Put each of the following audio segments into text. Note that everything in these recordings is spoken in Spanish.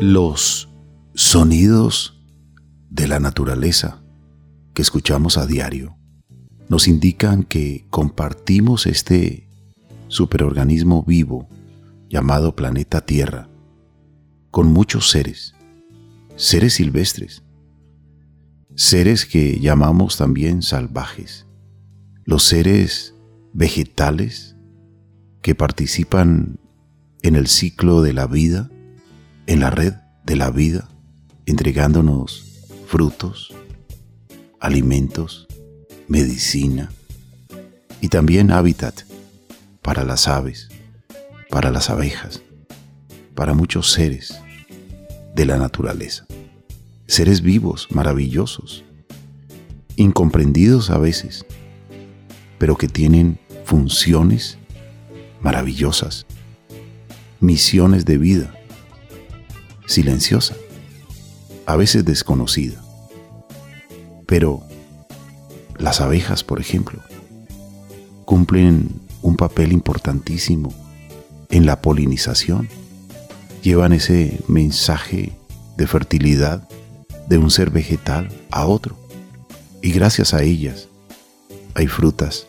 Los sonidos de la naturaleza que escuchamos a diario nos indican que compartimos este superorganismo vivo llamado planeta Tierra con muchos seres, seres silvestres, seres que llamamos también salvajes, los seres vegetales que participan en el ciclo de la vida en la red de la vida, entregándonos frutos, alimentos, medicina y también hábitat para las aves, para las abejas, para muchos seres de la naturaleza. Seres vivos, maravillosos, incomprendidos a veces, pero que tienen funciones maravillosas, misiones de vida silenciosa, a veces desconocida. Pero las abejas, por ejemplo, cumplen un papel importantísimo en la polinización. Llevan ese mensaje de fertilidad de un ser vegetal a otro. Y gracias a ellas hay frutas,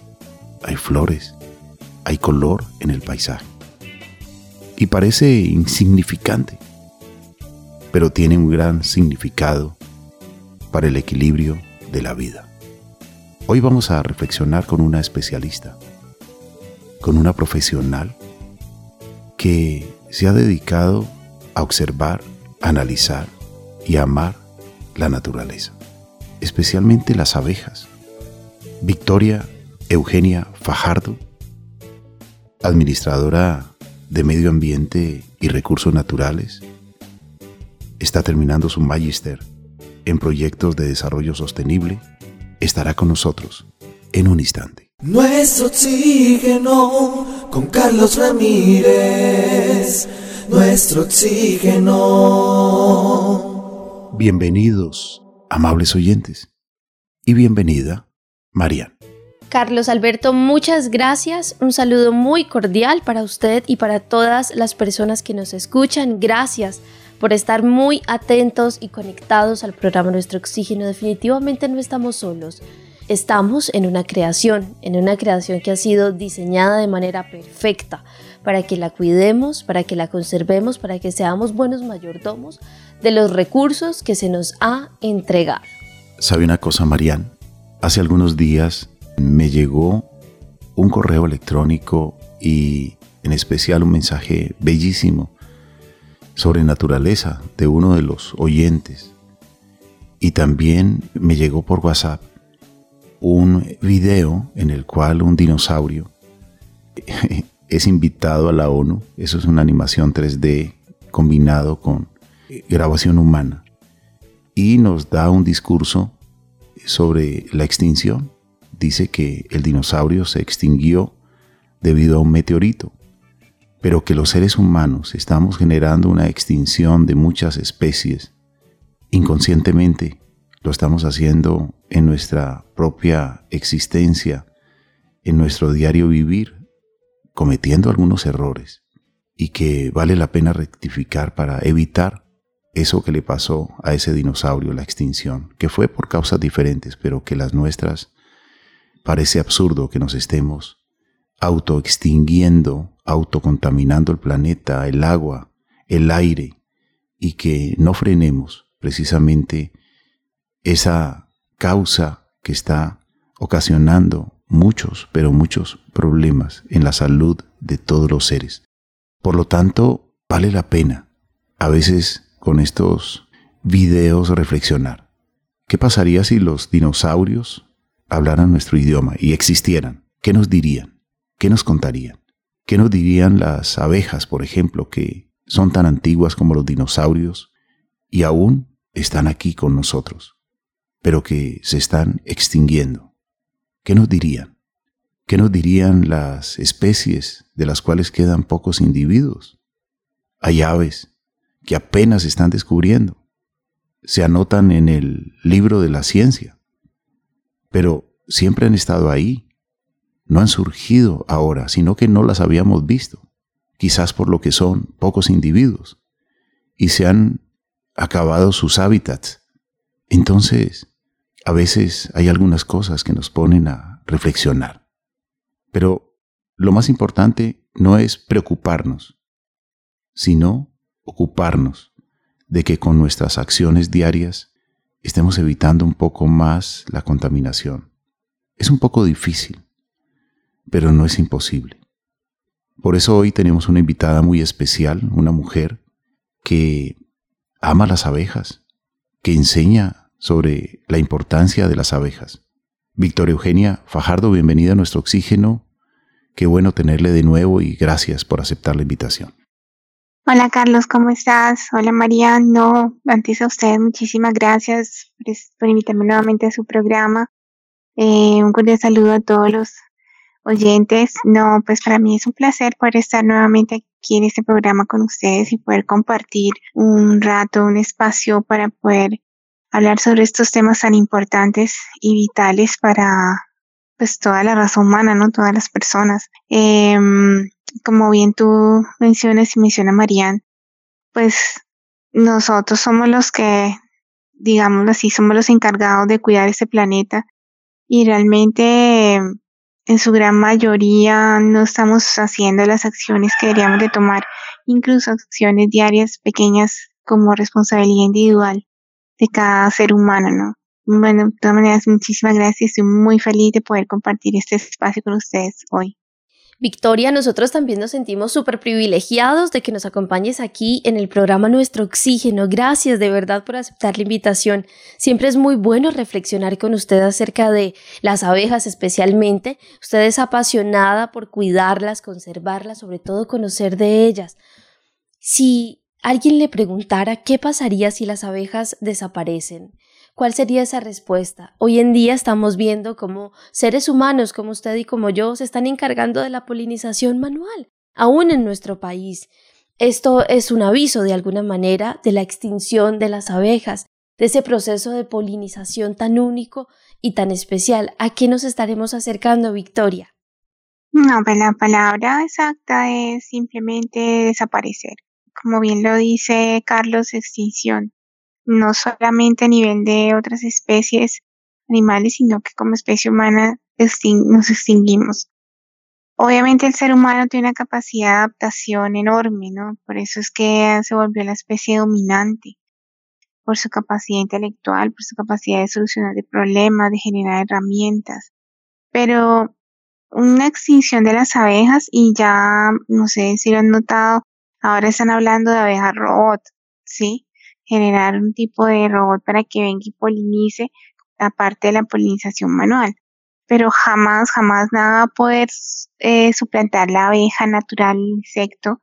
hay flores, hay color en el paisaje. Y parece insignificante, pero tiene un gran significado para el equilibrio de la vida. Hoy vamos a reflexionar con una especialista, con una profesional que se ha dedicado a observar, analizar y amar la naturaleza, especialmente las abejas. Victoria Eugenia Fajardo, administradora de Medio Ambiente y Recursos Naturales está terminando su magíster en proyectos de desarrollo sostenible, estará con nosotros en un instante. Nuestro oxígeno con Carlos Ramírez, nuestro oxígeno. Bienvenidos, amables oyentes, y bienvenida, Marian. Carlos Alberto, muchas gracias. Un saludo muy cordial para usted y para todas las personas que nos escuchan. Gracias por estar muy atentos y conectados al programa Nuestro Oxígeno. Definitivamente no estamos solos. Estamos en una creación, en una creación que ha sido diseñada de manera perfecta para que la cuidemos, para que la conservemos, para que seamos buenos mayordomos de los recursos que se nos ha entregado. ¿Sabe una cosa, Marian? Hace algunos días me llegó un correo electrónico y en especial un mensaje bellísimo sobre naturaleza de uno de los oyentes. Y también me llegó por WhatsApp un video en el cual un dinosaurio es invitado a la ONU. Eso es una animación 3D combinado con grabación humana. Y nos da un discurso sobre la extinción. Dice que el dinosaurio se extinguió debido a un meteorito pero que los seres humanos estamos generando una extinción de muchas especies. Inconscientemente lo estamos haciendo en nuestra propia existencia, en nuestro diario vivir, cometiendo algunos errores y que vale la pena rectificar para evitar eso que le pasó a ese dinosaurio, la extinción, que fue por causas diferentes, pero que las nuestras parece absurdo que nos estemos autoextinguiendo, autocontaminando el planeta, el agua, el aire, y que no frenemos precisamente esa causa que está ocasionando muchos, pero muchos problemas en la salud de todos los seres. Por lo tanto, vale la pena a veces con estos videos reflexionar. ¿Qué pasaría si los dinosaurios hablaran nuestro idioma y existieran? ¿Qué nos dirían? ¿qué nos contarían? ¿Qué nos dirían las abejas, por ejemplo, que son tan antiguas como los dinosaurios y aún están aquí con nosotros, pero que se están extinguiendo? ¿Qué nos dirían? ¿Qué nos dirían las especies de las cuales quedan pocos individuos? Hay aves que apenas están descubriendo, se anotan en el libro de la ciencia, pero siempre han estado ahí no han surgido ahora, sino que no las habíamos visto, quizás por lo que son pocos individuos. y se han acabado sus hábitats. Entonces, a veces hay algunas cosas que nos ponen a reflexionar. Pero lo más importante no es preocuparnos, sino ocuparnos de que con nuestras acciones diarias estemos evitando un poco más la contaminación. Es un poco difícil, pero no es imposible. Por eso hoy tenemos una invitada muy especial, una mujer que ama las abejas, que enseña sobre la importancia de las abejas. Victoria Eugenia Fajardo, bienvenida a nuestro oxígeno. Qué bueno tenerle de nuevo y gracias por aceptar la invitación. Hola Carlos, ¿cómo estás? Hola María. No, antes a ustedes muchísimas gracias por, invitarme nuevamente a su programa. Eh, un cordial saludo a todos los oyentes. No, pues para mí es un placer poder estar nuevamente aquí en este programa con ustedes y poder compartir un rato, un espacio para poder hablar sobre estos temas tan importantes y vitales para pues toda la raza humana, ¿no? Todas las personas. Em, como bien tú mencionas y menciona Marian, pues nosotros somos los que, digámoslo así, somos los encargados de cuidar este planeta y realmente en su gran mayoría no estamos haciendo las acciones que deberíamos de tomar, incluso acciones diarias pequeñas como responsabilidad individual de cada ser humano, ¿no? Bueno, de todas maneras, muchísimas gracias. Estoy muy feliz de poder compartir este espacio con ustedes hoy. Victoria, nosotros también nos sentimos súper privilegiados de que nos acompañes aquí en el programa Nuestro Oxígeno. Gracias de verdad por aceptar la invitación. Siempre es muy bueno reflexionar con usted acerca de las abejas especialmente. Usted es apasionada por cuidarlas, conservarlas, sobre todo conocer de ellas. Si alguien le preguntara qué pasaría si las abejas desaparecen, ¿Cuál sería esa respuesta? Hoy en día estamos viendo cómo seres humanos como usted y como yo se están encargando de la polinización manual, aún en nuestro país. Esto es un aviso de alguna manera de la extinción de las abejas, de ese proceso de polinización tan único y tan especial. ¿A qué nos estaremos acercando, Victoria? No, pues la palabra exacta es simplemente desaparecer. Como bien lo dice Carlos, extinción no solamente a nivel de otras especies animales, sino que como especie humana nos extinguimos. Obviamente el ser humano tiene una capacidad de adaptación enorme, ¿no? Por eso es que se volvió la especie dominante, por su capacidad intelectual, por su capacidad de solucionar problemas, de generar herramientas. Pero una extinción de las abejas, y ya, no sé si lo han notado, ahora están hablando de abejas robot, ¿sí? Generar un tipo de robot para que venga y polinice, aparte de la polinización manual. Pero jamás, jamás nada va a poder eh, suplantar la abeja natural, el insecto.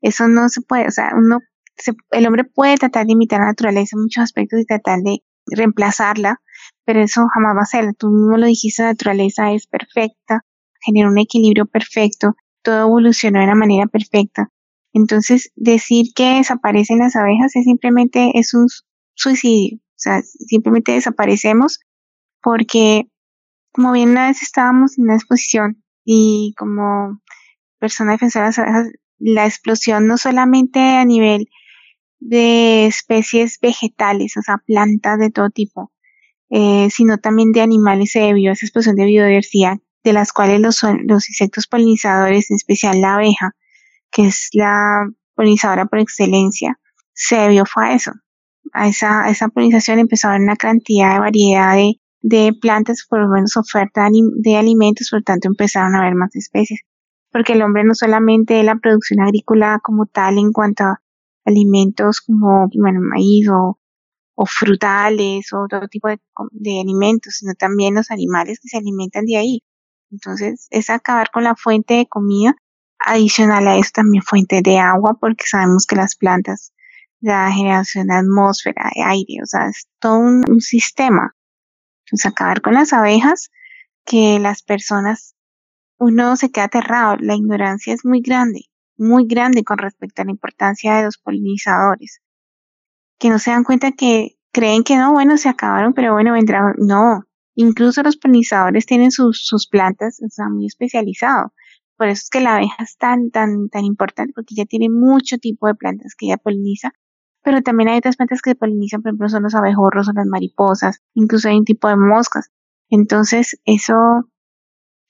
Eso no se puede, o sea, uno, el hombre puede tratar de imitar la naturaleza en muchos aspectos y tratar de reemplazarla, pero eso jamás va a ser. Tú mismo lo dijiste, la naturaleza es perfecta, genera un equilibrio perfecto, todo evolucionó de una manera perfecta. Entonces, decir que desaparecen las abejas es simplemente es un suicidio. O sea, simplemente desaparecemos porque, como bien una vez estábamos en una exposición y como persona defensora de las abejas, la explosión no solamente a nivel de especies vegetales, o sea, plantas de todo tipo, eh, sino también de animales se debió a esa explosión de biodiversidad, de las cuales los, los insectos polinizadores, en especial la abeja, que es la polinizadora por excelencia, se debió fue a eso. A esa, esa polinización empezó a haber una cantidad de variedad de, de plantas, por lo menos oferta de alimentos, por lo tanto empezaron a haber más especies. Porque el hombre no solamente de la producción agrícola como tal en cuanto a alimentos como bueno, maíz o, o frutales o todo tipo de alimentos, sino también los animales que se alimentan de ahí. Entonces, es acabar con la fuente de comida Adicional a eso también fuente de agua porque sabemos que las plantas la generación de atmósfera, de aire, o sea, es todo un, sistema. Entonces acabar con las abejas, que las personas, uno se queda aterrado, la ignorancia es muy grande, muy grande con respecto a la importancia de los polinizadores, que no se dan cuenta que creen que no, bueno, se acabaron, pero bueno, vendrá, no, incluso los polinizadores tienen sus, sus plantas, o sea, muy especializado. Por eso es que la abeja es tan, tan, tan importante porque ya tiene mucho tipo de plantas que ella poliniza pero también hay otras plantas que polinizan, por ejemplo, son los abejorros o las mariposas, incluso hay un tipo de moscas. Entonces, eso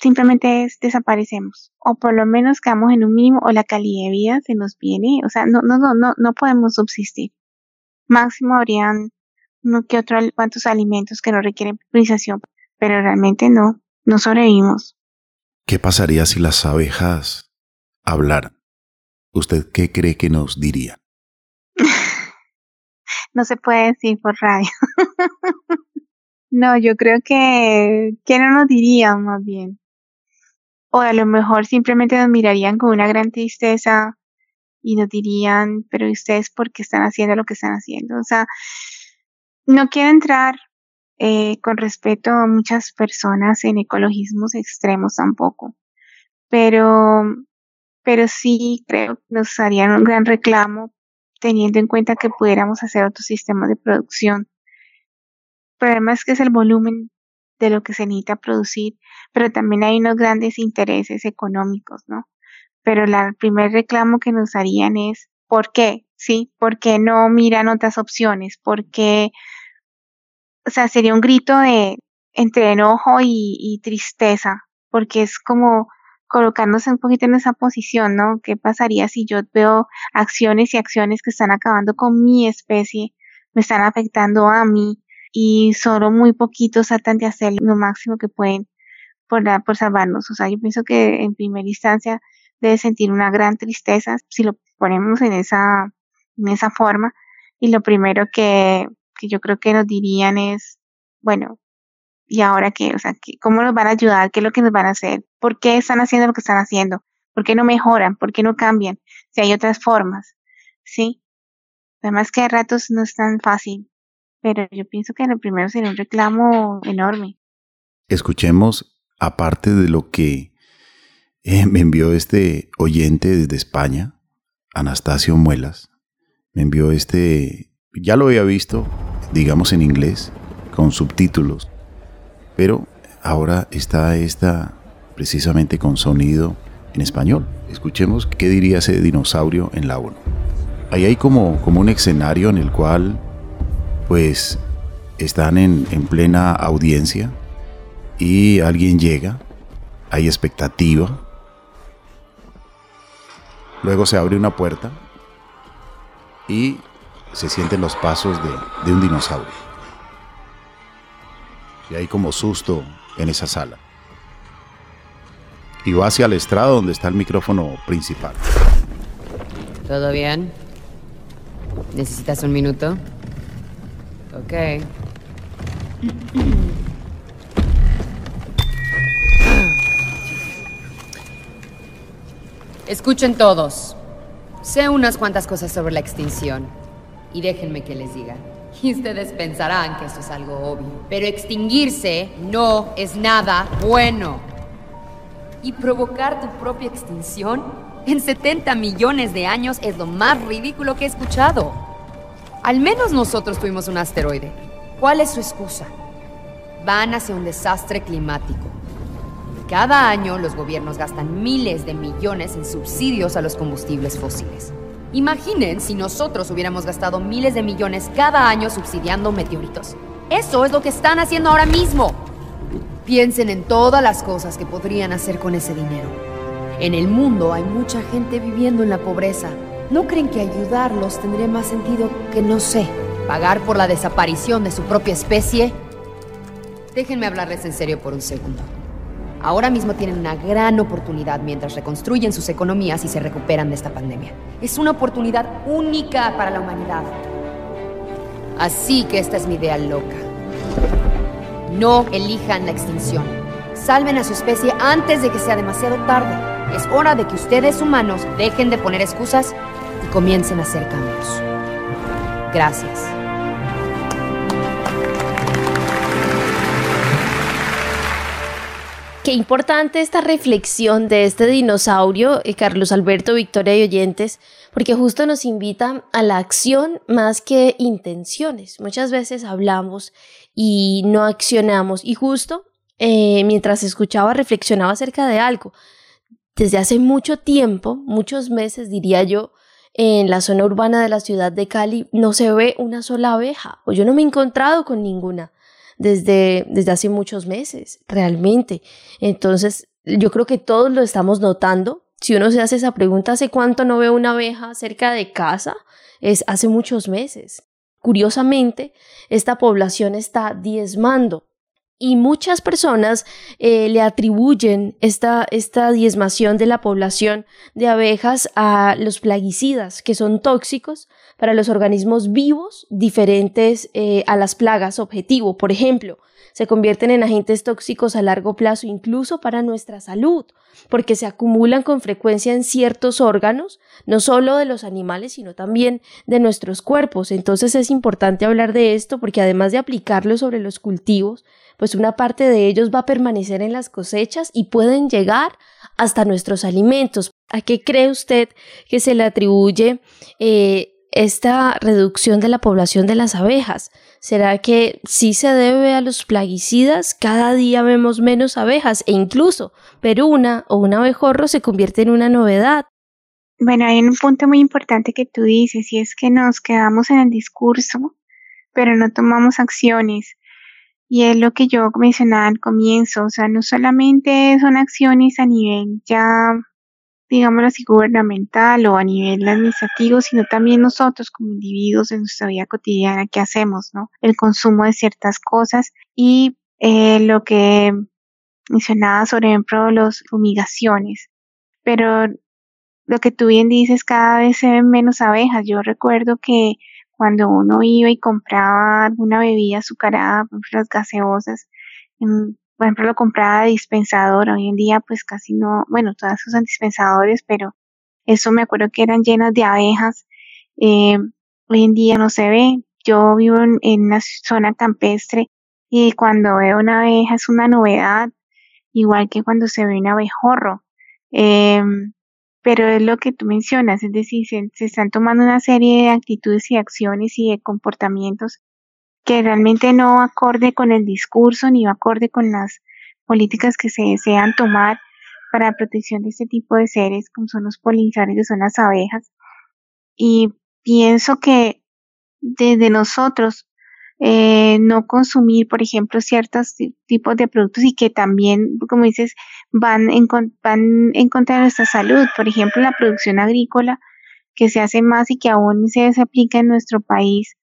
simplemente es desaparecemos o por lo menos quedamos en un mínimo o la calidad de vida se nos viene, o sea, no no no no no podemos subsistir. Máximo habrían no que otro cuantos alimentos que no requieren priorización, pero realmente no, no sobrevivimos. ¿Qué pasaría si las abejas hablaran? ¿Usted qué cree que nos diría? no se puede decir por radio. no, yo creo que, que no nos dirían más bien. O a lo mejor simplemente nos mirarían con una gran tristeza y nos dirían, pero ustedes por qué están haciendo lo que están haciendo? O sea, no quiero entrar eh, con respeto a muchas personas en ecologismos extremos tampoco, pero, pero sí creo que nos harían un gran reclamo teniendo en cuenta que pudiéramos hacer otro sistema de producción. El problema es que es el volumen de lo que se necesita producir, pero también hay unos grandes intereses económicos, ¿no? Pero el primer reclamo que nos harían es, ¿por qué? ¿Sí? ¿Por qué no miran otras opciones? ¿Por qué? O sea, sería un grito de entre enojo y, y tristeza, porque es como colocarnos un poquito en esa posición, ¿no? ¿Qué pasaría si yo veo acciones y acciones que están acabando con mi especie, me están afectando a mí, y solo muy poquitos tratan de hacer lo máximo que pueden por, por salvarnos. O sea, yo pienso que en primera instancia debe sentir una gran tristeza si lo ponemos en esa, en esa forma. Y lo primero que, que yo creo que nos dirían es, bueno, ¿y ahora qué? O sea, ¿cómo nos van a ayudar? ¿Qué es lo que nos van a hacer? ¿Por qué están haciendo lo que están haciendo? ¿Por qué no mejoran? ¿Por qué no cambian? Si hay otras formas, ¿sí? Además que a ratos no es tan fácil pero yo pienso que lo primero sería un reclamo enorme. Escuchemos, aparte de lo que eh, me envió este oyente desde España, Anastasio Muelas, me envió este, ya lo había visto, digamos en inglés, con subtítulos, pero ahora está esta precisamente con sonido en español. Escuchemos qué diría ese dinosaurio en la ONU. Ahí hay como, como un escenario en el cual pues están en, plena audiencia y alguien llega, hay expectativa, luego se abre una puerta y se sienten los pasos de, de un dinosaurio. Y hay como susto en esa sala. Y va hacia el estrado donde está el micrófono principal. ¿Todo bien? ¿Necesitas un minuto? Ok. Escuchen todos. Sé unas cuantas cosas sobre la extinción. Y déjenme que les diga. Y ustedes pensarán que esto es algo obvio. Pero extinguirse no es nada bueno. Y provocar tu propia extinción en 70 millones de años es lo más ridículo que he escuchado. Al menos nosotros tuvimos un asteroide. ¿Cuál es su excusa? Van hacia un desastre climático. Cada año los gobiernos gastan miles de millones en subsidios a los combustibles fósiles. Imaginen si nosotros hubiéramos gastado miles de millones cada año subsidiando meteoritos. Eso es lo que están haciendo ahora mismo. Piensen en todas las cosas que podrían hacer con ese dinero. En el mundo hay mucha gente viviendo en la pobreza ¿No creen que ayudarlos tendría más sentido que, no sé, pagar por la desaparición de su propia especie? Déjenme hablarles en serio por un segundo. Ahora mismo tienen una gran oportunidad mientras reconstruyen sus economías y se recuperan de esta pandemia. Es una oportunidad única para la humanidad. Así que esta es mi idea loca. No elijan la extinción. Salven a su especie antes de que sea demasiado tarde. Es hora de que ustedes humanos dejen de poner excusas comiencen a hacer cambios. Gracias. Qué importante esta reflexión de este dinosaurio, eh, Carlos Alberto, Victoria y oyentes, porque justo nos invita a la acción más que intenciones. Muchas veces hablamos y no accionamos y justo eh, mientras escuchaba reflexionaba acerca de algo. Desde hace mucho tiempo, muchos meses diría yo, en la zona urbana de la ciudad de Cali no se ve una sola abeja, o yo no me he encontrado con ninguna desde, desde hace muchos meses, realmente. Entonces, yo creo que todos lo estamos notando. Si uno se hace esa pregunta, ¿hace cuánto no veo una abeja cerca de casa? Es hace muchos meses. Curiosamente, esta población está diezmando y muchas personas eh, le atribuyen esta, esta diezmación de la población de abejas a los plaguicidas, que son tóxicos para los organismos vivos diferentes eh, a las plagas objetivo. Por ejemplo, se convierten en agentes tóxicos a largo plazo incluso para nuestra salud, porque se acumulan con frecuencia en ciertos órganos, no solo de los animales, sino también de nuestros cuerpos. Entonces es importante hablar de esto porque además de aplicarlo sobre los cultivos, pues una parte de ellos va a permanecer en las cosechas y pueden llegar hasta nuestros alimentos. ¿A qué cree usted que se le atribuye eh, esta reducción de la población de las abejas? ¿Será que sí se debe a los plaguicidas? Cada día vemos menos abejas e incluso peruna o un abejorro se convierte en una novedad. Bueno, hay un punto muy importante que tú dices y es que nos quedamos en el discurso, pero no tomamos acciones. Y es lo que yo mencionaba al comienzo, o sea, no solamente son acciones a nivel ya digámoslo así, gubernamental o a nivel administrativo, sino también nosotros como individuos en nuestra vida cotidiana, ¿qué hacemos, no? El consumo de ciertas cosas y eh, lo que mencionaba sobre, ejemplo, las fumigaciones. Pero lo que tú bien dices, cada vez se ven menos abejas. Yo recuerdo que cuando uno iba y compraba alguna bebida azucarada, por ejemplo, las gaseosas, en por ejemplo, lo compraba de dispensador. Hoy en día, pues casi no, bueno, todas usan dispensadores, pero eso me acuerdo que eran llenas de abejas. Eh, hoy en día no se ve. Yo vivo en, una zona campestre y cuando veo una abeja es una novedad, igual que cuando se ve un abejorro. Eh, pero es lo que tú mencionas, es decir, se, se, están tomando una serie de actitudes y acciones y de comportamientos que realmente no acorde con el discurso ni acorde con las políticas que se desean tomar para la protección de este tipo de seres, como son los polinizadores, son las abejas. Y pienso que desde nosotros eh, no consumir, por ejemplo, ciertos tipos de productos y que también, como dices, van en, van en contra de nuestra salud. Por ejemplo, la producción agrícola que se hace más y que aún se aplica en nuestro país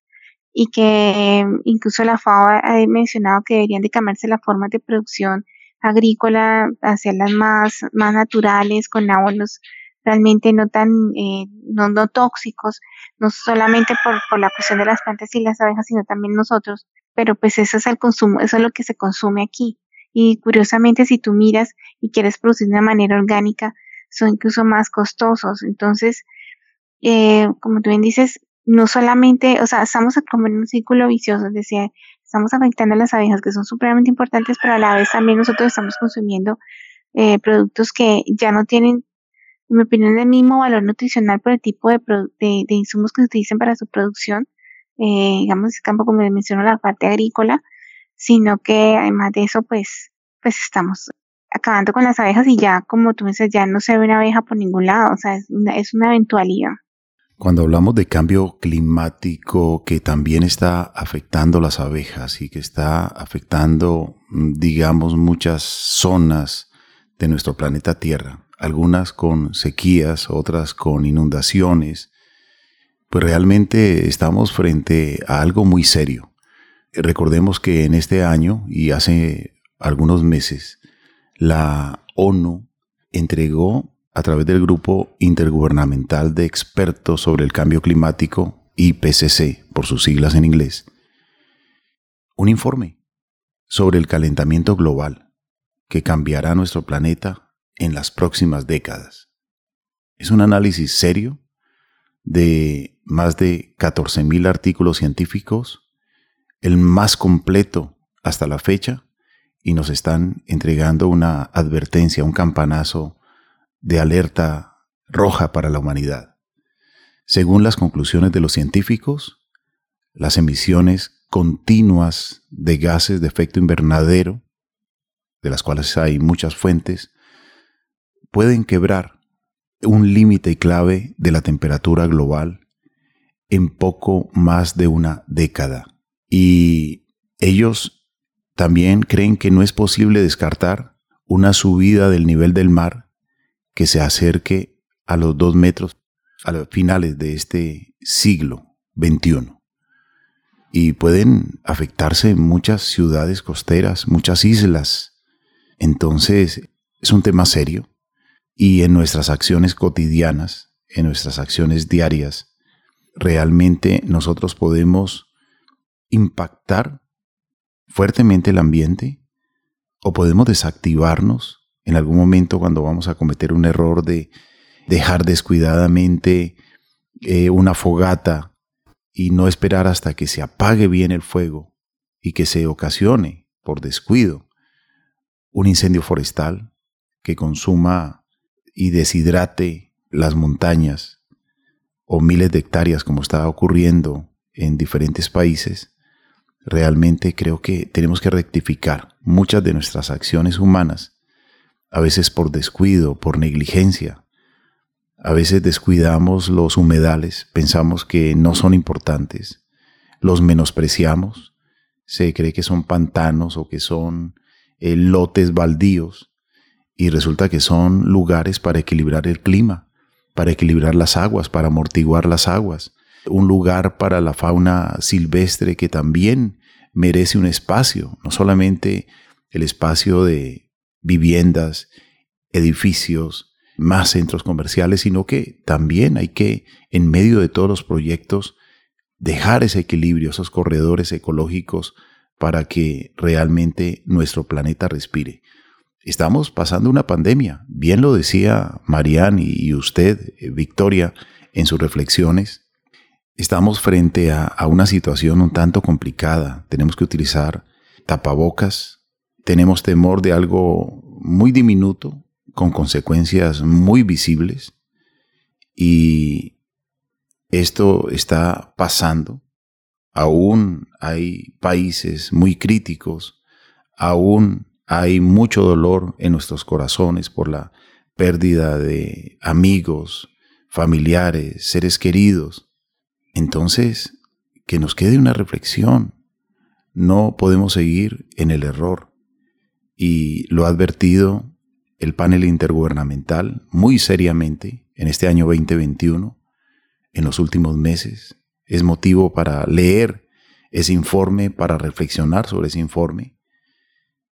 y que incluso la FAO ha mencionado que deberían de cambiarse las formas de producción agrícola, hacerlas más, más naturales, con abonos realmente no tan, eh, no, no tóxicos, no solamente por, por la cuestión de las plantas y las abejas, sino también nosotros, pero pues eso es el consumo, eso es lo que se consume aquí. Y curiosamente, si tú miras y quieres producir de una manera orgánica, son incluso más costosos. Entonces, eh, como tú bien dices, no solamente, o sea, estamos como en un círculo vicioso, es decir, estamos afectando a las abejas que son supremamente importantes, pero a la vez también nosotros estamos consumiendo eh, productos que ya no tienen, en mi opinión, el mismo valor nutricional por el tipo de, de, insumos que se utilizan para su producción, eh, digamos, el campo, como mencionó, la parte agrícola, sino que además de eso, pues, pues estamos acabando con las abejas y ya, como tú dices, ya no se ve una abeja por ningún lado, o sea, es una, es una eventualidad. Cuando hablamos de cambio climático que también está afectando las abejas y que está afectando, mm, digamos, muchas zonas de nuestro planeta Tierra, algunas con sequías, otras con inundaciones, pues realmente estamos frente a algo muy serio. Recordemos que en este año y hace algunos meses, la ONU entregó a través del Grupo Intergubernamental de Expertos sobre el Cambio Climático, IPCC, por sus siglas en inglés, un informe sobre el calentamiento global que cambiará nuestro planeta en las próximas décadas. Es un análisis serio de más de 14.000 artículos científicos, el más completo hasta la fecha, y nos están entregando una advertencia, un campanazo de alerta roja para la humanidad. Según las conclusiones de los científicos, las emisiones continuas de gases de efecto invernadero, de las cuales hay muchas fuentes, pueden quebrar un límite clave de la temperatura global en poco más de una década. Y ellos también creen que no es posible descartar una subida del nivel del mar que se acerque a los dos metros a los finales de este siglo XXI. Y pueden afectarse muchas ciudades costeras, muchas islas. Entonces, es un tema serio. Y en nuestras acciones cotidianas, en nuestras acciones diarias, realmente nosotros podemos impactar fuertemente el ambiente o podemos desactivarnos en algún momento cuando vamos a cometer un error de dejar descuidadamente eh, una fogata y no esperar hasta que se apague bien el fuego y que se ocasione por descuido un incendio forestal que consuma y deshidrate las montañas o miles de hectáreas como está ocurriendo en diferentes países, realmente creo que tenemos que rectificar muchas de nuestras acciones humanas, a veces por descuido, por negligencia. A veces descuidamos los humedales, pensamos que no son importantes, los menospreciamos, se cree que son pantanos o que son eh, lotes baldíos y resulta que son lugares para equilibrar el clima, para equilibrar las aguas, para amortiguar las aguas, un lugar para la fauna silvestre que también merece un espacio, no solamente el espacio de viviendas, edificios, más centros comerciales, sino que también hay que, en medio de todos los proyectos, dejar ese equilibrio, esos corredores ecológicos para que realmente nuestro planeta respire. Estamos pasando una pandemia, bien lo decía Marianne y usted, eh, Victoria, en sus reflexiones. Estamos frente a, a una situación un tanto complicada. Tenemos que utilizar tapabocas, tenemos temor de algo muy diminuto, con consecuencias muy visibles, y esto está pasando aún hay países muy críticos, aún hay mucho dolor en nuestros corazones por la pérdida de amigos, familiares, seres queridos. Entonces, que nos quede una reflexión. No podemos seguir en el error. Y lo ha advertido el panel intergubernamental muy seriamente en este año 2021, en los últimos meses, es motivo para leer ese informe, para reflexionar sobre ese informe.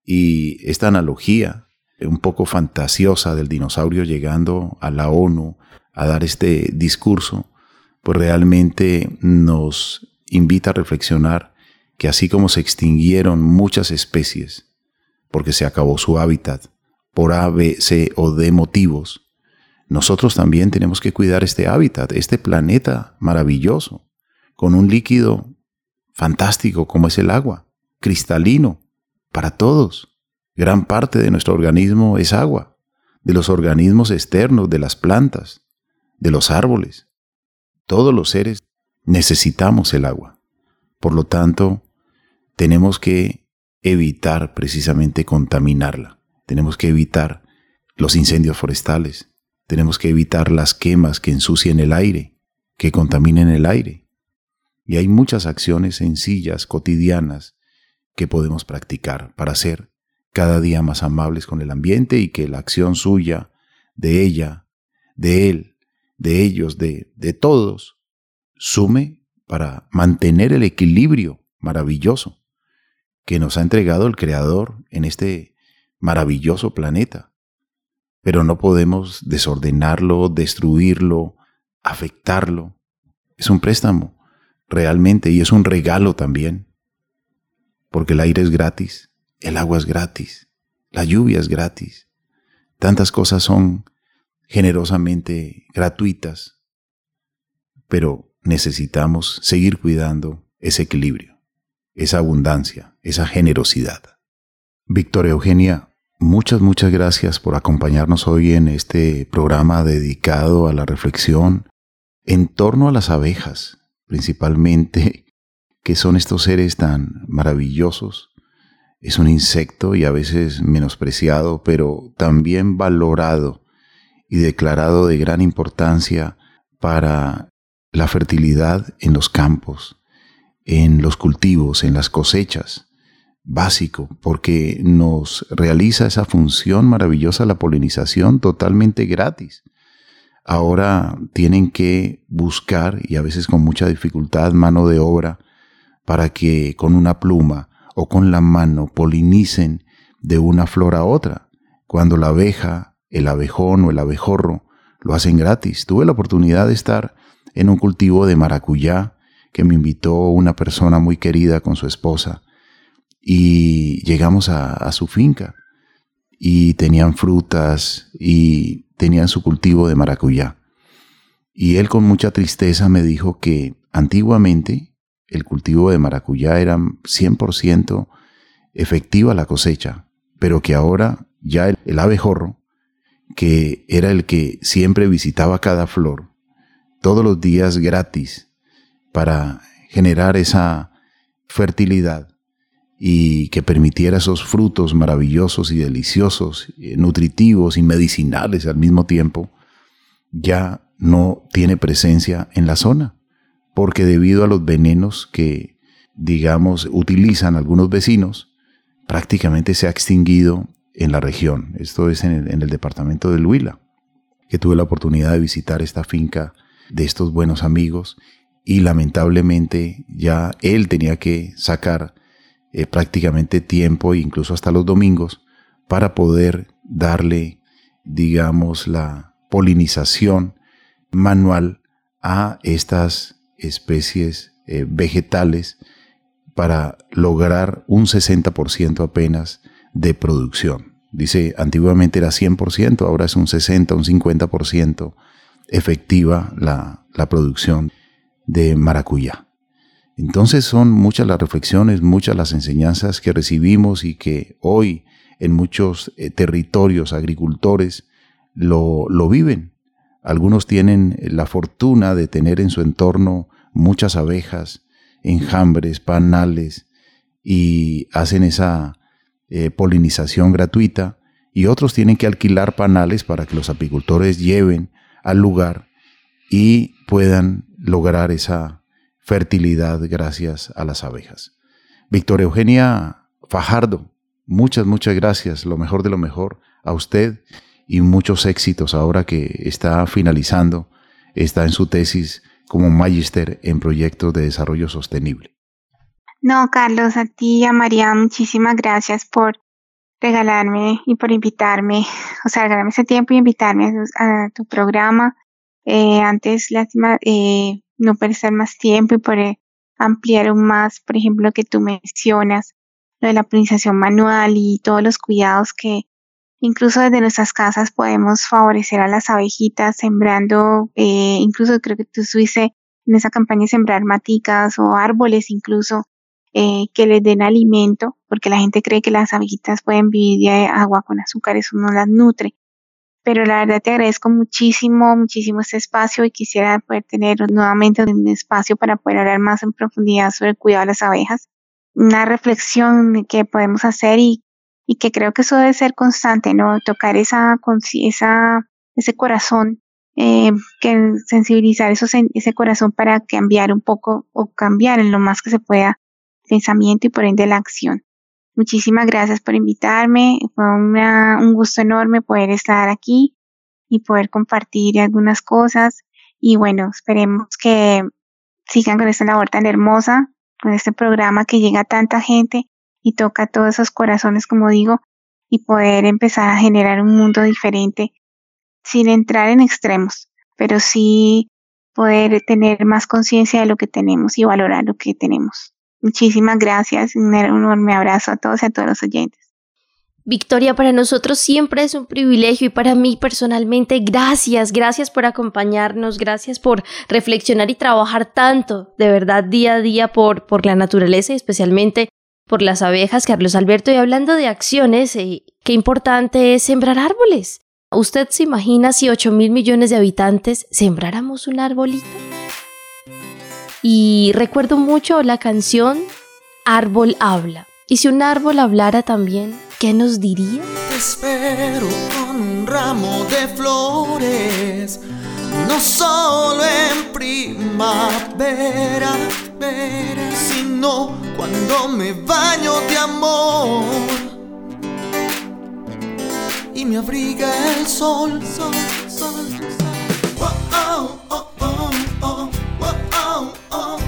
Y esta analogía, un poco fantasiosa del dinosaurio llegando a la ONU a dar este discurso, pues realmente nos invita a reflexionar que así como se extinguieron muchas especies, porque se acabó su hábitat, por A, B, C o D motivos, nosotros también tenemos que cuidar este hábitat, este planeta maravilloso con un líquido fantástico como es el agua, cristalino, para todos. Gran parte de nuestro organismo es agua, de los organismos externos, de las plantas, de los árboles. Todos los seres necesitamos el agua. Por lo tanto, tenemos que evitar precisamente contaminarla. Tenemos que evitar los incendios forestales. Tenemos que evitar las quemas que ensucien el aire, que contaminen el aire. Y hay muchas acciones sencillas, cotidianas, que podemos practicar para ser cada día más amables con el ambiente y que la acción suya, de ella, de él, de ellos, de, de todos, sume para mantener el equilibrio maravilloso que nos ha entregado el Creador en este maravilloso planeta. Pero no podemos desordenarlo, destruirlo, afectarlo. Es un préstamo realmente y es un regalo también, porque el aire es gratis, el agua es gratis, la lluvia es gratis, tantas cosas son generosamente gratuitas, pero necesitamos seguir cuidando ese equilibrio, esa abundancia, esa generosidad. Victoria Eugenia, muchas, muchas gracias por acompañarnos hoy en este programa dedicado a la reflexión en torno a las abejas, principalmente, que son estos seres tan maravillosos. Es un insecto y a veces menospreciado, pero también valorado y declarado de gran importancia para la fertilidad en los campos, en los cultivos, en las cosechas. Básico, porque nos realiza esa función maravillosa, la polinización, totalmente gratis. Ahora tienen que buscar, y a veces con mucha dificultad, mano de obra, para que con una pluma o con la mano polinicen de una flor a otra. Cuando la abeja, el abejón o el abejorro lo hacen gratis. Tuve la oportunidad de estar en un cultivo de maracuyá que me invitó una persona muy querida con su esposa y llegamos a, su finca y tenían frutas y tenían su cultivo de maracuyá. Y él con mucha tristeza me dijo que antiguamente el cultivo de maracuyá era 100% efectiva la cosecha, pero que ahora ya el, abejorro, que era el que siempre visitaba cada flor, todos los días gratis, para generar esa fertilidad y que permitiera esos frutos maravillosos y deliciosos, eh, nutritivos y medicinales al mismo tiempo, ya no tiene presencia en la zona, porque debido a los venenos que, digamos, utilizan algunos vecinos, prácticamente se ha extinguido en la región. Esto es en el, departamento de Huila, que tuve la oportunidad de visitar esta finca de estos buenos amigos y lamentablemente ya él tenía que sacar eh, prácticamente tiempo, incluso hasta los domingos, para poder darle, digamos, la polinización manual a estas especies eh, vegetales para lograr un 60% apenas de producción. Dice, antiguamente era 100%, ahora es un 60, un 50% efectiva la, la producción de maracuyá. Entonces son muchas las reflexiones, muchas las enseñanzas que recibimos y que hoy en muchos eh, territorios agricultores lo, lo viven. Algunos tienen la fortuna de tener en su entorno muchas abejas, enjambres, panales y hacen esa eh, polinización gratuita y otros tienen que alquilar panales para que los apicultores lleven al lugar y puedan lograr esa fertilidad gracias a las abejas. Victoria Eugenia Fajardo, muchas, muchas gracias, lo mejor de lo mejor a usted y muchos éxitos ahora que está finalizando, está en su tesis como magister en proyectos de desarrollo sostenible. No, Carlos, a ti y a María, muchísimas gracias por regalarme y por invitarme, o sea, regalarme ese tiempo y invitarme a, tu programa. Eh, antes, lástima, eh, no perder más tiempo y por ampliar aún más, por ejemplo, lo que tú mencionas, lo de la polinización manual y todos los cuidados que Incluso desde nuestras casas podemos favorecer a las abejitas sembrando, eh, incluso creo que tú estuviste en esa campaña sembrar maticas o árboles incluso eh, que les den alimento, porque la gente cree que las abejitas pueden vivir de agua con azúcar, eso no las nutre. Pero la verdad te agradezco muchísimo, muchísimo este espacio y quisiera poder tener nuevamente un espacio para poder hablar más en profundidad sobre el cuidado de las abejas. Una reflexión que podemos hacer y que creo que eso debe ser constante, ¿no? Tocar esa, esa ese corazón, eh, que sensibilizar eso, ese corazón para cambiar un poco o cambiar en lo más que se pueda el pensamiento y por ende la acción. Muchísimas gracias por invitarme, fue un gusto enorme poder estar aquí y poder compartir algunas cosas y bueno, esperemos que sigan con esta labor tan hermosa, con este programa que llega a tanta gente y toca todos esos corazones, como digo, y poder empezar a generar un mundo diferente sin entrar en extremos, pero sí poder tener más conciencia de lo que tenemos y valorar lo que tenemos. Muchísimas gracias, un enorme abrazo a todos y a todos los oyentes. Victoria, para nosotros siempre es un privilegio y para mí personalmente, gracias, gracias por acompañarnos, gracias por reflexionar y trabajar tanto, de verdad, día a día por, por la naturaleza y especialmente por las abejas, Carlos Alberto, y hablando de acciones, eh, qué importante es sembrar árboles. ¿Usted se imagina si 8 mil millones de habitantes sembráramos un arbolito? Y recuerdo mucho la canción Árbol habla. Y si un árbol hablara también, ¿qué nos diría? espero con un ramo de flores, no solo en primavera, sino cuando me baño de amor y me abriga el sol, sol, sol, sol. Oh, oh, oh. oh.